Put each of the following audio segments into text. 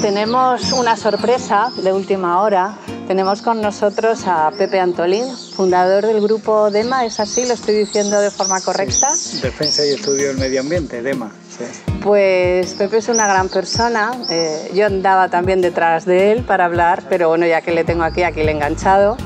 Tenemos una sorpresa de última hora. Tenemos con nosotros a Pepe Antolín, fundador del grupo DEMA, ¿es así? ¿Lo estoy diciendo de forma correcta? Defensa y Estudio del Medio Ambiente, DEMA. Pues Pepe es una gran persona. Eh, yo andaba también detrás de él para hablar, pero bueno, ya que le tengo aquí, aquí le he enganchado.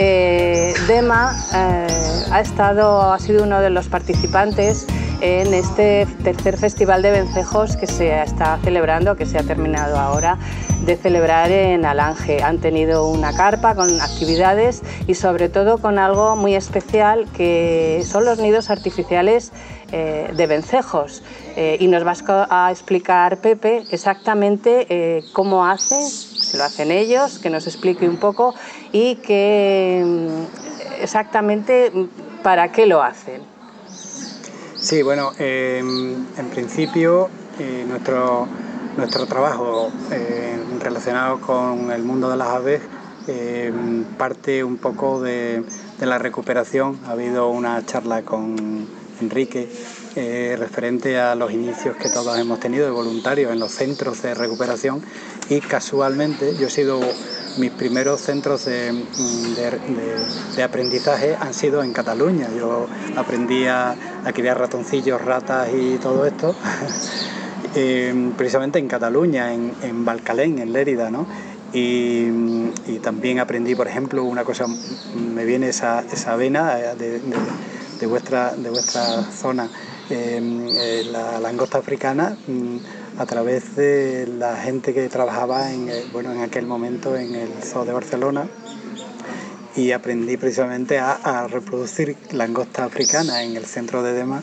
Eh, Dema eh, ha, estado, ha sido uno de los participantes en este tercer festival de vencejos que se está celebrando, que se ha terminado ahora de celebrar en Alange. Han tenido una carpa con actividades y sobre todo con algo muy especial que son los nidos artificiales eh, de vencejos. y nos vas a explicar, Pepe, exactamente cómo hacen, si lo hacen ellos, que nos explique un poco y que mm, exactamente para qué lo hacen. Sí, bueno, em, en principio eh, nuestro, nuestro trabajo eh, relacionado con el mundo de las aves em, parte un poco de, de, la recuperación. Ha habido una charla con Enrique eh, referente a los inicios que todos hemos tenido de voluntarios en los centros de recuperación y casualmente yo he sido mis primeros centros de, aprendizaje han sido en Cataluña. Yo aprendí a, criar ratoncillos, ratas y todo esto, eh, precisamente en Cataluña, en, en Balcalén, en Lérida, ¿no? Y, también aprendí, por ejemplo, una cosa, me viene esa, esa vena de, vuestra, de vuestra zona, eh, la langosta africana. Mm, a través de la gente que trabajaba en, bueno, en aquel momento en el Zoo de Barcelona y aprendí precisamente a, reproducir langosta africana en el centro de Dema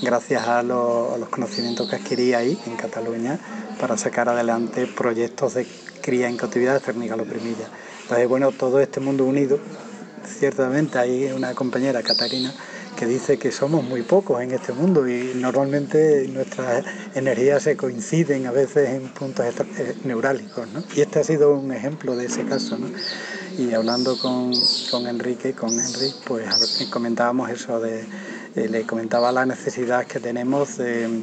gracias a, los conocimientos que adquirí ahí en Cataluña para sacar adelante proyectos de cría en cautividad de lo primilla. Entonces, bueno, todo este mundo unido, ciertamente hay una compañera, Catarina, que dice que somos muy pocos en este mundo y normalmente nuestras energías se coinciden a veces en puntos eh, neurálgicos. ¿no? Y este ha sido un ejemplo de ese caso. ¿no? Y hablando con, con Enrique, con Henry, pues comentábamos eso de, eh, le comentaba la necesidad que tenemos de,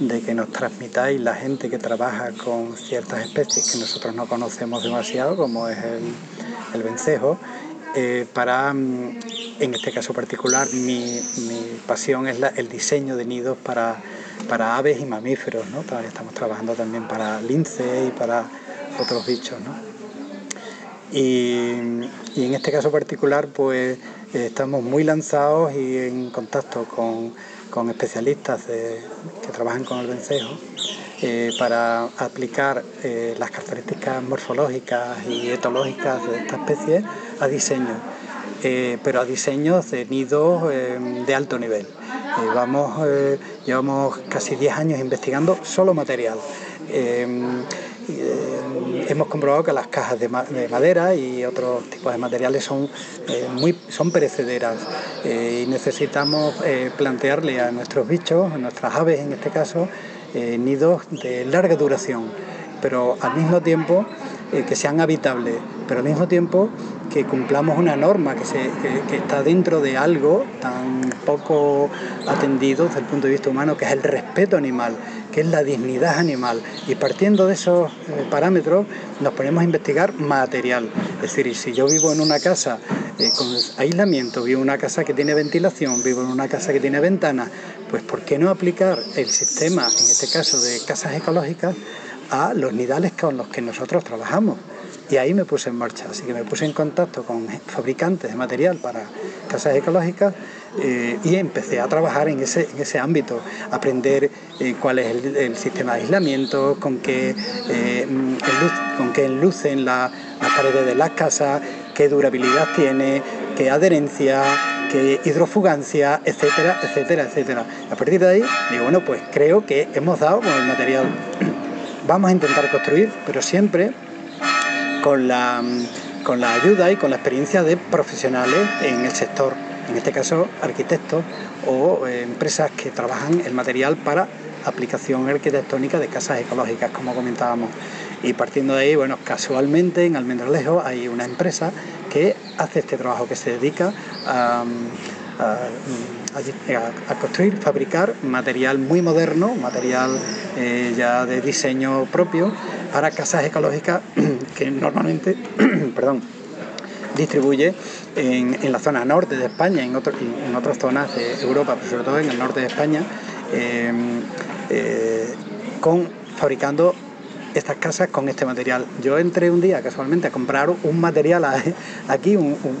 de que nos transmitáis la gente que trabaja con ciertas especies que nosotros no conocemos demasiado, como es el, el vencejo, eh, para, mm, en este caso particular, mi, pasión es el diseño de nidos para, para aves y mamíferos, ¿no? estamos trabajando también para lince y para otros bichos, ¿no? Y, en este caso particular, pues estamos muy lanzados y en contacto con, especialistas que trabajan con el vencejo eh, para aplicar eh, las características morfológicas y etológicas de esta especie a diseño, eh, pero a diseños de nidos de alto nivel. vamos, llevamos casi 10 años investigando solo material. hemos comprobado que las cajas de, madera y otros tipos de materiales son, muy, son perecederas y necesitamos plantearle a nuestros bichos, a nuestras aves en este caso, eh, nidos de larga duración, pero al mismo tiempo eh, que sean habitables, pero al mismo tiempo que cumplamos una norma que, está dentro de algo tan poco atendido desde el punto de vista humano, que es el respeto animal, que es la dignidad animal. Y partiendo de esos eh, parámetros nos ponemos a investigar material. Es decir, si yo vivo en una casa con aislamiento, vivo en una casa que tiene ventilación, vivo en una casa que tiene ventanas, pues ¿por qué no aplicar el sistema, en este caso de casas ecológicas, a los nidales con los que nosotros trabajamos? Y ahí me puse en marcha, así que me puse en contacto con fabricantes de material para casas ecológicas eh, y empecé a trabajar en ese, en ese ámbito, aprender eh, cuál es el, sistema de aislamiento, con qué, eh, con qué enlucen las paredes de las casas, qué durabilidad tiene, qué adherencia, que hidrofugancia, etcétera, etcétera, etcétera. A partir de ahí, digo, bueno, pues creo que hemos dado con el material. Vamos a intentar construir, pero siempre con la, con la ayuda y con la experiencia de profesionales en el sector, en este caso arquitectos o eh, empresas que trabajan el material para aplicación arquitectónica de casas ecológicas, como comentábamos. Y partiendo de ahí, bueno, casualmente en Almendralejo hay una empresa que hace este trabajo, que se dedica a, construir, fabricar material muy moderno, material eh, ya de diseño propio para casas ecológicas que normalmente, perdón, distribuye en, la zona norte de España, en, en otras zonas de Europa, pero sobre todo en el norte de España, eh, eh, con, fabricando estas casas con este material. Yo entré un día casualmente a comprar un material aquí,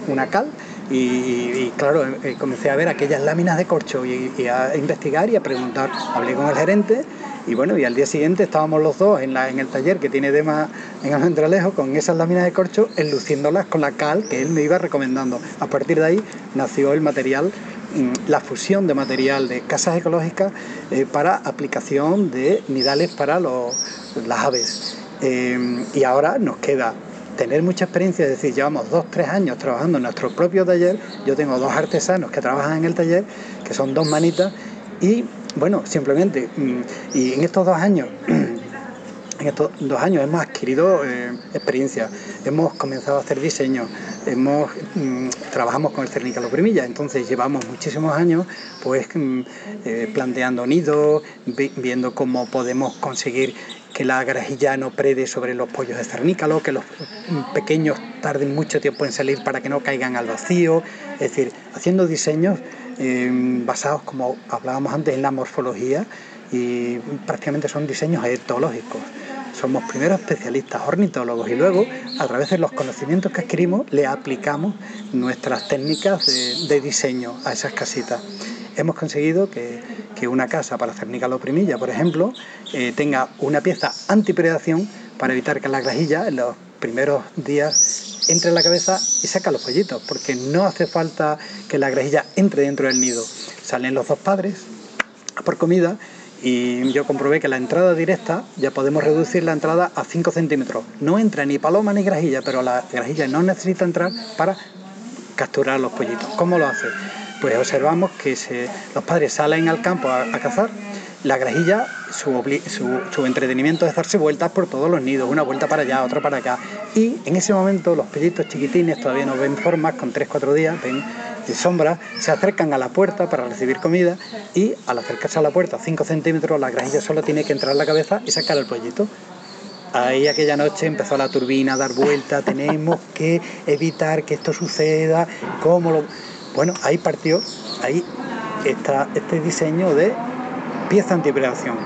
una cal, y, claro, eh, comencé a ver aquellas láminas de corcho y, a investigar y a preguntar. Hablé con el gerente y bueno, y al día siguiente estábamos los dos en, la, en el taller que tiene Dema en Almendralejo con esas láminas de corcho, enluciéndolas con la cal que él me iba recomendando. A partir de ahí nació el material mm, la fusión de material de casas ecológicas eh, para aplicación de nidales para las aves. Eh, y ahora nos queda tener mucha experiencia, es decir, llevamos dos, tres años trabajando en nuestro propio taller, yo tengo dos artesanos que trabajan en el taller, que son dos manitas, y bueno, simplemente, mm, y en estos dos años, en estos dos años hemos adquirido eh, experiencia, hemos comenzado a hacer diseño, hemos, mm, trabajamos con el Cernícalo Primilla, entonces llevamos muchísimos años pues mm, eh, planteando nidos, viendo cómo podemos conseguir que la grajilla no prede sobre los pollos de cernícalo, que los pequeños tarden mucho tiempo en salir para que no caigan al vacío, es decir, haciendo diseños em, basados, como hablábamos antes, en la morfología y prácticamente son diseños etológicos. Somos primero especialistas ornitólogos y luego, a través de los conocimientos que adquirimos, le aplicamos nuestras técnicas de diseño a esas casitas hemos conseguido que, una casa para cernícalo primilla, por ejemplo, eh, tenga una pieza antipredación para evitar que la grajilla en los primeros días entre en la cabeza y saca los pollitos, porque no hace falta que la grajilla entre dentro del nido. Salen los dos padres por comida y yo comprobé que la entrada directa ya podemos reducir la entrada a 5 centímetros. No entra ni paloma ni grajilla, pero la grajilla no necesita entrar para capturar los pollitos. ¿Cómo lo hace? Pues observamos que los padres salen al campo a, cazar, la grajilla, su, entretenimiento es darse vueltas por todos los nidos, una vuelta para allá, otra para acá. Y en ese momento los pellitos chiquitines todavía no ven formas, con 3-4 días, ven de sombra, se acercan a la puerta para recibir comida y al acercarse a la puerta 5 centímetros, la grajilla solo tiene que entrar la cabeza y sacar el pollito. Ahí aquella noche empezó la turbina a dar vuelta, tenemos que evitar que esto suceda, cómo lo bueno, ahí partió, ahí está este diseño de pieza antipredación.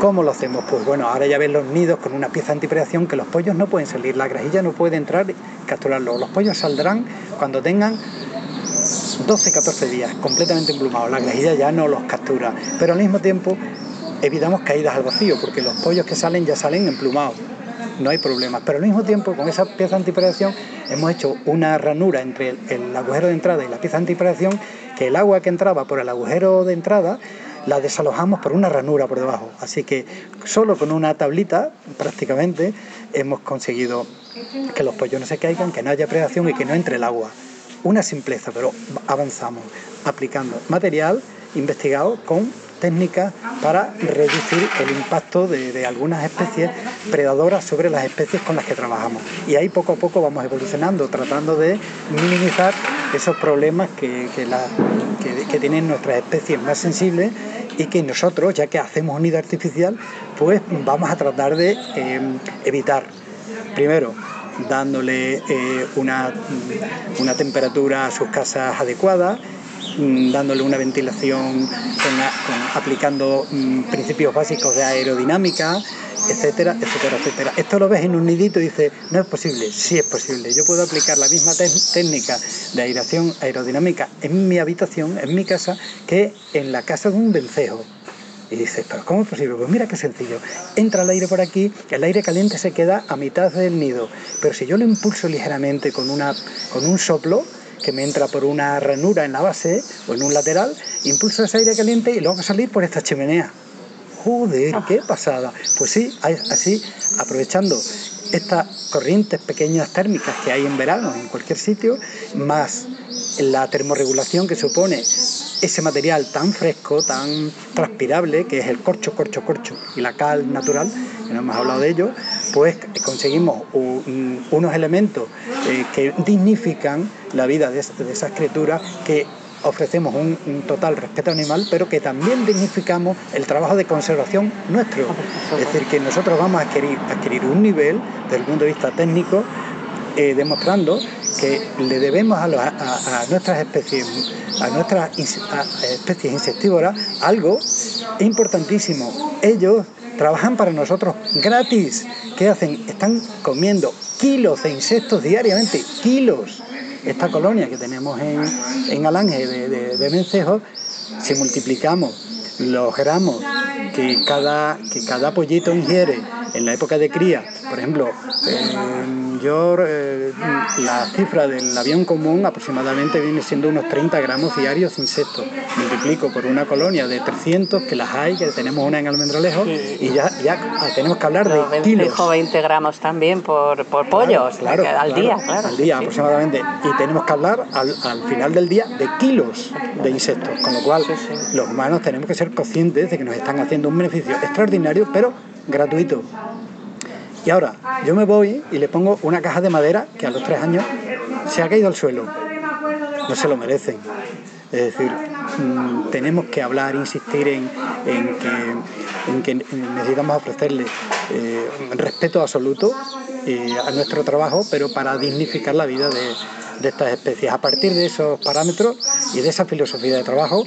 ¿Cómo lo hacemos? Pues bueno, ahora ya ven los nidos con una pieza antipredación que los pollos no pueden salir, la grajilla no puede entrar y capturarlo. Los pollos saldrán cuando tengan 12-14 días completamente emplumados. La grajilla ya no los captura, pero al mismo tiempo evitamos caídas al vacío porque los pollos que salen ya salen emplumados no hay problema. Pero al mismo tiempo, con esa pieza antipredación, hemos hecho una ranura entre el, agujero de entrada y la pieza antipredación, que el agua que entraba por el agujero de entrada la desalojamos por una ranura por debajo. Así que solo con una tablita, prácticamente, hemos conseguido que los pollos no se caigan, que no haya predación y que no entre el agua. Una simpleza, pero avanzamos aplicando material investigado con técnicas para reducir el impacto de, algunas especies predadoras sobre las especies con las que trabajamos. Y ahí poco a poco vamos evolucionando, tratando de minimizar esos problemas que, que, tienen nuestras especies más sensibles y que nosotros, ya que hacemos un nido artificial, pues vamos a tratar de eh, evitar. Primero, dándole eh, una, una temperatura a sus casas adecuada, Mm, dándole una ventilación, aplicando mm, principios básicos de aerodinámica, etcétera, etcétera, etcétera. Esto lo ves en un nidito y dices, no es posible, sí es posible. Yo puedo aplicar la misma técnica de aeración aerodinámica en mi habitación, en mi casa, que en la casa de un vencejo. Y dices, pero ¿cómo es posible? Pues mira qué sencillo. Entra el aire por aquí, el aire caliente se queda a mitad del nido. Pero si yo lo impulso ligeramente con, una, con un soplo, que me entra por una ranura en la base o en un lateral, impulso ese aire caliente y lo hago salir por esta chimenea. Joder, qué pasada. Pues sí, así, aprovechando estas corrientes pequeñas térmicas que hay en verano en cualquier sitio, más la termorregulación que supone ese material tan fresco, tan transpirable, que es el corcho, corcho, corcho y la cal natural, que no hemos hablado de ello, pues conseguimos unos elementos eh, que dignifican la vida de, esas criaturas que ofrecemos un, total respeto animal, pero que también dignificamos el trabajo de conservación nuestro. Es decir, que nosotros vamos a adquirir, adquirir un nivel desde el punto de vista técnico eh, demostrando que le debemos a, nuestras especies, a nuestras especies insectívoras, algo importantísimo. Ellos trabajan para nosotros gratis. ¿Qué hacen? Están comiendo kilos de insectos diariamente, kilos. Esta colonia que tenemos en, en Alange de, de, vencejos, si multiplicamos los gramos que cada, que cada pollito ingiere en la época de cría, por ejemplo, yo eh, la cifra del avión común aproximadamente viene siendo unos 30 gramos diarios de insectos. Multiplico por una colonia de 300 que las hay, que tenemos una en Almendralejo, y ya, ya tenemos que hablar de kilos. 20 gramos también por, por pollos claro, al día, claro. Al día aproximadamente. Y tenemos que hablar al, al, final del día de kilos de insectos, con lo cual los humanos tenemos que ser conscientes de que nos están haciendo un beneficio extraordinario, pero gratuito. Y ahora, yo me voy y le pongo una caja de madera que a los tres años se ha caído al suelo. No se lo merecen. Es decir, mm, tenemos que hablar, insistir en, que, necesitamos ofrecerle eh, respeto absoluto eh, a nuestro trabajo, pero para dignificar la vida de, de estas especies. A partir de esos parámetros y de esa filosofía de trabajo,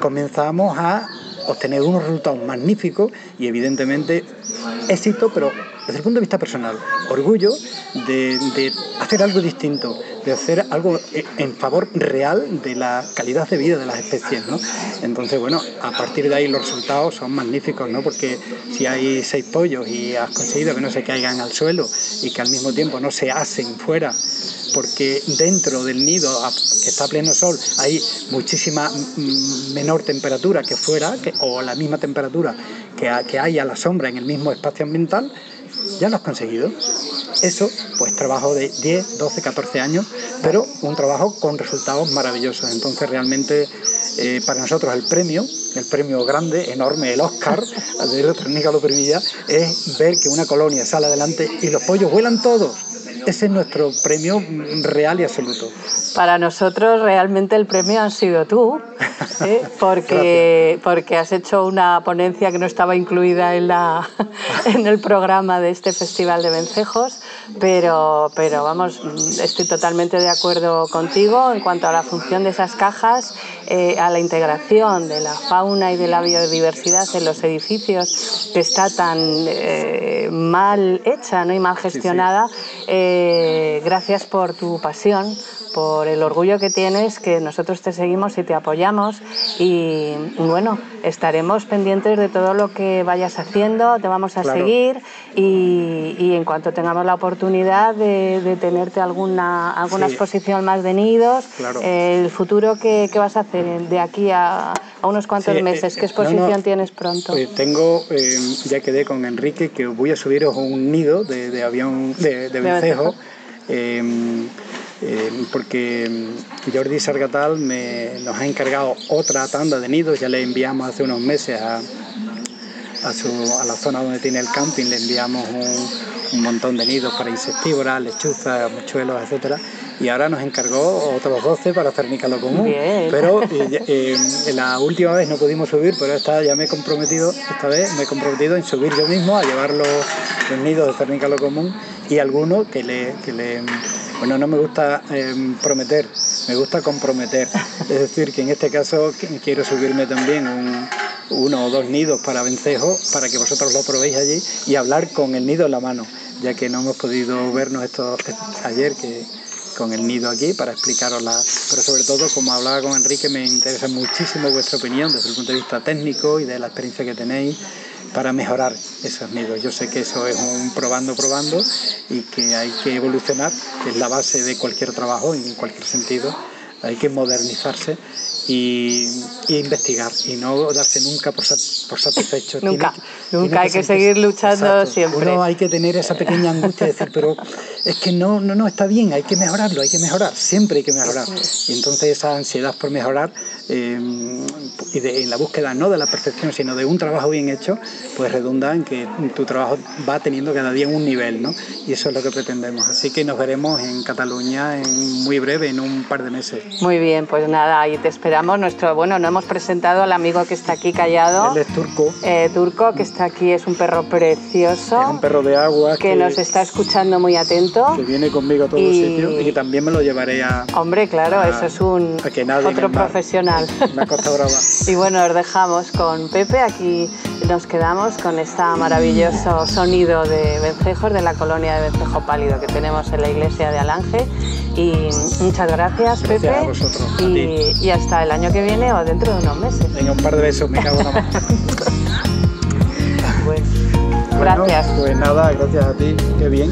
comenzamos a obtener unos resultados magníficos y evidentemente éxito, pero desde el punto de vista personal, orgullo de, hacer algo distinto, de hacer algo en favor real de la calidad de vida de las especies, ¿no? Entonces, bueno, a partir de ahí los resultados son magníficos, ¿no? Porque si hay seis pollos y has conseguido que no se caigan al suelo y que al mismo tiempo no se hacen fuera, porque dentro del nido que está a pleno sol hay muchísima menor temperatura que fuera, o la misma temperatura que, que hay a la sombra en el mismo espacio ambiental, ya lo has conseguido. Eso, pues trabajo de 10, 12, 14 años, pero un trabajo con resultados maravillosos. Entonces realmente eh, para nosotros el premio, el premio grande, enorme, el Oscar de la lo Primilla, es ver que una colonia sale adelante y los pollos vuelan todos. Ese es nuestro premio real y absoluto. Para nosotros realmente el premio ha sido tú, ¿eh? porque, porque has hecho una ponencia que no estaba incluida en, la, en el programa de este Festival de Vencejos, pero, pero vamos, estoy totalmente de acuerdo contigo en cuanto a la función de esas cajas, eh, a la integración de la fauna y de la biodiversidad en los edificios, que está tan eh, mal hecha ¿no? y mal gestionada. gracias por tu pasión por el orgullo que tienes, que nosotros te seguimos y te apoyamos y bueno, estaremos pendientes de todo lo que vayas haciendo, te vamos a seguir y, en cuanto tengamos la oportunidad de, tenerte alguna, alguna exposición más de nidos, el futuro que, vas a hacer de aquí a, unos cuantos eh, meses, ¿qué exposición tienes pronto? Eh, tengo, eh, ya quedé con Enrique, que voy a subiros un nido de, avión de, de vencejo. Eh, porque mm, Jordi Sargatal me, nos ha encargado otra tanda de nidos, ya le enviamos hace unos meses a, a, la zona donde tiene el camping, le enviamos un, montón de nidos para insectívoras, lechuzas, mochuelos, etcétera, y ahora nos encargó otros 12 para hacer lo común. Pero eh, eh, la última vez no pudimos subir, pero esta ya me he comprometido, esta vez me he comprometido en subir yo mismo a llevar los, nidos de cernícalo común y algunos que le, que le bueno, no me gusta em, prometer, me gusta comprometer. Es decir, que en este caso quiero subirme también uno o dos nidos para vencejo para que vosotros lo probéis allí y hablar con el nido en la mano, ya que no hemos podido vernos esto ayer que con el nido aquí para explicarosla. Pero sobre todo, como hablaba con Enrique, me interesa muchísimo vuestra opinión desde el punto de vista técnico y de la experiencia que tenéis para mejorar esos nidos. Yo sé que eso es un probando, probando y que hay que evolucionar, que es la base de cualquier trabajo en cualquier sentido. hay que modernizarse y, investigar y no darse nunca por, satisfecho. nunca, nunca hay que seguir luchando siempre. Uno hay que tener esa pequeña angustia de decir, pero es que no, no, no está bien, hay que mejorarlo, hay que mejorar, siempre hay que mejorar. Y entonces esa ansiedad por mejorar eh, y de, en la búsqueda no de la perfección, sino de un trabajo bien hecho, pues redunda en que tu trabajo va teniendo cada día un nivel, ¿no? Y eso es lo que pretendemos. Así que nos veremos en Cataluña en muy breve, en un par de meses. Muy bien, pues nada, ahí te esperamos. Nuestro, bueno, no hemos presentado al amigo que está aquí callado. Él es turco. Eh, turco, que está aquí, es un perro precioso. Es un perro de agua. Que, nos está escuchando muy atento. Que viene conmigo a todos los sitios y también me lo llevaré a. Hombre, claro, eso es un otro profesional. Una brava. y bueno, os dejamos con Pepe. Aquí nos quedamos con este maravilloso sonido de vencejos de la colonia de vencejo pálido que tenemos en la iglesia de Alange. Y muchas gracias, Pepe. y, hasta el año que viene o dentro de unos meses. Venga, un par de besos, me cago en la pues, gracias. Pues nada, gracias a ti, qué bien.